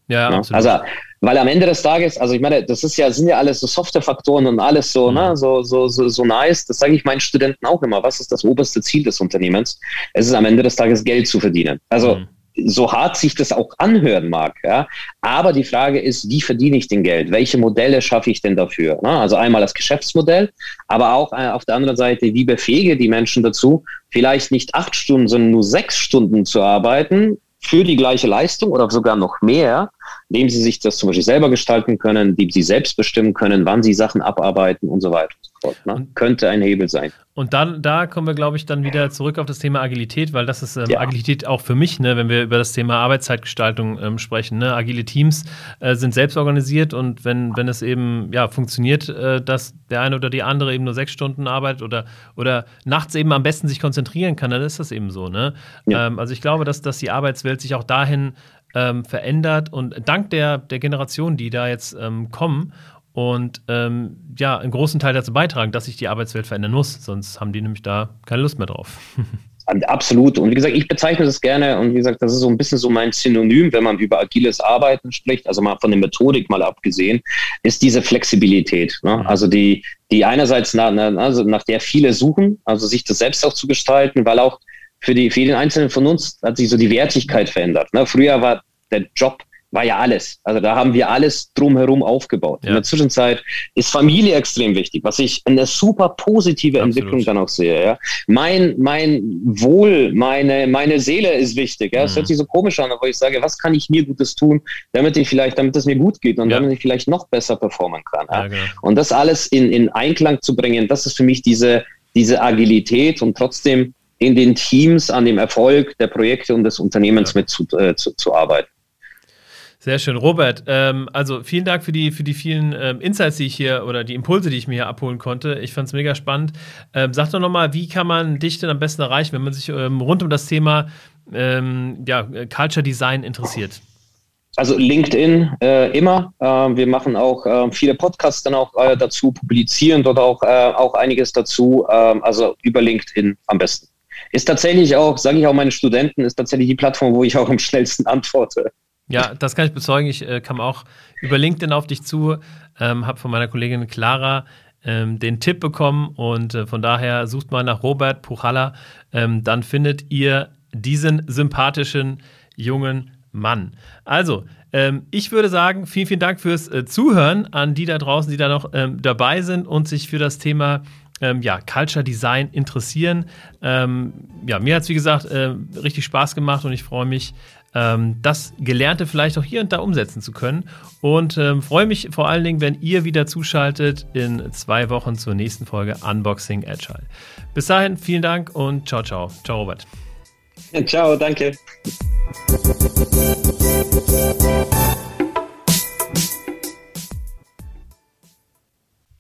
Ja, ja Also, weil am Ende des Tages, also ich meine, das ist ja, sind ja alles so Softwarefaktoren und alles so, ne, mhm. ne, so, so, so, so nice. Das sage ich meinen Studenten auch immer. Was ist das oberste Ziel des Unternehmens? Es ist am Ende des Tages Geld zu verdienen. Also mhm so hart sich das auch anhören mag. Ja? Aber die Frage ist, wie verdiene ich denn Geld? Welche Modelle schaffe ich denn dafür? Ne? Also einmal das Geschäftsmodell, aber auch äh, auf der anderen Seite, wie befähige die Menschen dazu, vielleicht nicht acht Stunden, sondern nur sechs Stunden zu arbeiten für die gleiche Leistung oder sogar noch mehr, indem sie sich das zum Beispiel selber gestalten können, indem sie selbst bestimmen können, wann sie Sachen abarbeiten und so weiter und so fort. Ne? Könnte ein Hebel sein. Und dann, da kommen wir, glaube ich, dann wieder zurück auf das Thema Agilität, weil das ist ähm, ja. Agilität auch für mich, ne, wenn wir über das Thema Arbeitszeitgestaltung ähm, sprechen. Ne? Agile Teams äh, sind selbst organisiert und wenn, wenn es eben ja, funktioniert, äh, dass der eine oder die andere eben nur sechs Stunden arbeitet oder, oder nachts eben am besten sich konzentrieren kann, dann ist das eben so. Ne? Ja. Ähm, also ich glaube, dass, dass die Arbeitswelt sich auch dahin ähm, verändert und dank der, der Generationen, die da jetzt ähm, kommen und ähm, ja, einen großen Teil dazu beitragen, dass sich die Arbeitswelt verändern muss. Sonst haben die nämlich da keine Lust mehr drauf. *laughs* Absolut. Und wie gesagt, ich bezeichne das gerne und wie gesagt, das ist so ein bisschen so mein Synonym, wenn man über agiles Arbeiten spricht, also mal von der Methodik mal abgesehen, ist diese Flexibilität. Ne? Mhm. Also die, die einerseits nach, also nach der viele suchen, also sich das selbst auch zu gestalten, weil auch für, die, für jeden Einzelnen von uns hat sich so die Wertigkeit verändert. Ne? Früher war der Job war ja alles. Also da haben wir alles drumherum aufgebaut. Ja. In der Zwischenzeit ist Familie extrem wichtig, was ich eine super positive Absolut. Entwicklung dann auch sehe. Ja. Mein, mein Wohl, meine, meine Seele ist wichtig. Ja. Es mhm. hört sich so komisch an, wo ich sage, was kann ich mir Gutes tun, damit ich vielleicht, damit es mir gut geht und ja. damit ich vielleicht noch besser performen kann. Ja. Genau. Und das alles in, in Einklang zu bringen, das ist für mich diese, diese Agilität und trotzdem in den Teams an dem Erfolg der Projekte und des Unternehmens mit zu, äh. Sehr schön. Robert, ähm, also vielen Dank für die, für die vielen ähm, Insights, die ich hier oder die Impulse, die ich mir hier abholen konnte. Ich fand es mega spannend. Ähm, sag doch nochmal, wie kann man dich denn am besten erreichen, wenn man sich ähm, rund um das Thema ähm, ja, Culture Design interessiert? Also LinkedIn äh, immer. Äh, wir machen auch äh, viele Podcasts dann auch äh, dazu, publizieren dort auch, äh, auch einiges dazu. Ähm, also über LinkedIn am besten. Ist tatsächlich auch, sage ich auch meinen Studenten, ist tatsächlich die Plattform, wo ich auch am schnellsten antworte. Ja, das kann ich bezeugen. Ich äh, kam auch über LinkedIn auf dich zu, ähm, habe von meiner Kollegin Clara ähm, den Tipp bekommen und äh, von daher sucht mal nach Robert Puchalla, ähm, dann findet ihr diesen sympathischen jungen Mann. Also, ähm, ich würde sagen, vielen, vielen Dank fürs äh, Zuhören an die da draußen, die da noch ähm, dabei sind und sich für das Thema ähm, ja, Culture Design interessieren. Ähm, ja, mir hat es, wie gesagt, äh, richtig Spaß gemacht und ich freue mich, ähm, das Gelernte vielleicht auch hier und da umsetzen zu können. Und ähm, freue mich vor allen Dingen, wenn ihr wieder zuschaltet in zwei Wochen zur nächsten Folge Unboxing Agile. Bis dahin, vielen Dank und ciao, ciao. Ciao, Robert. Ciao, danke.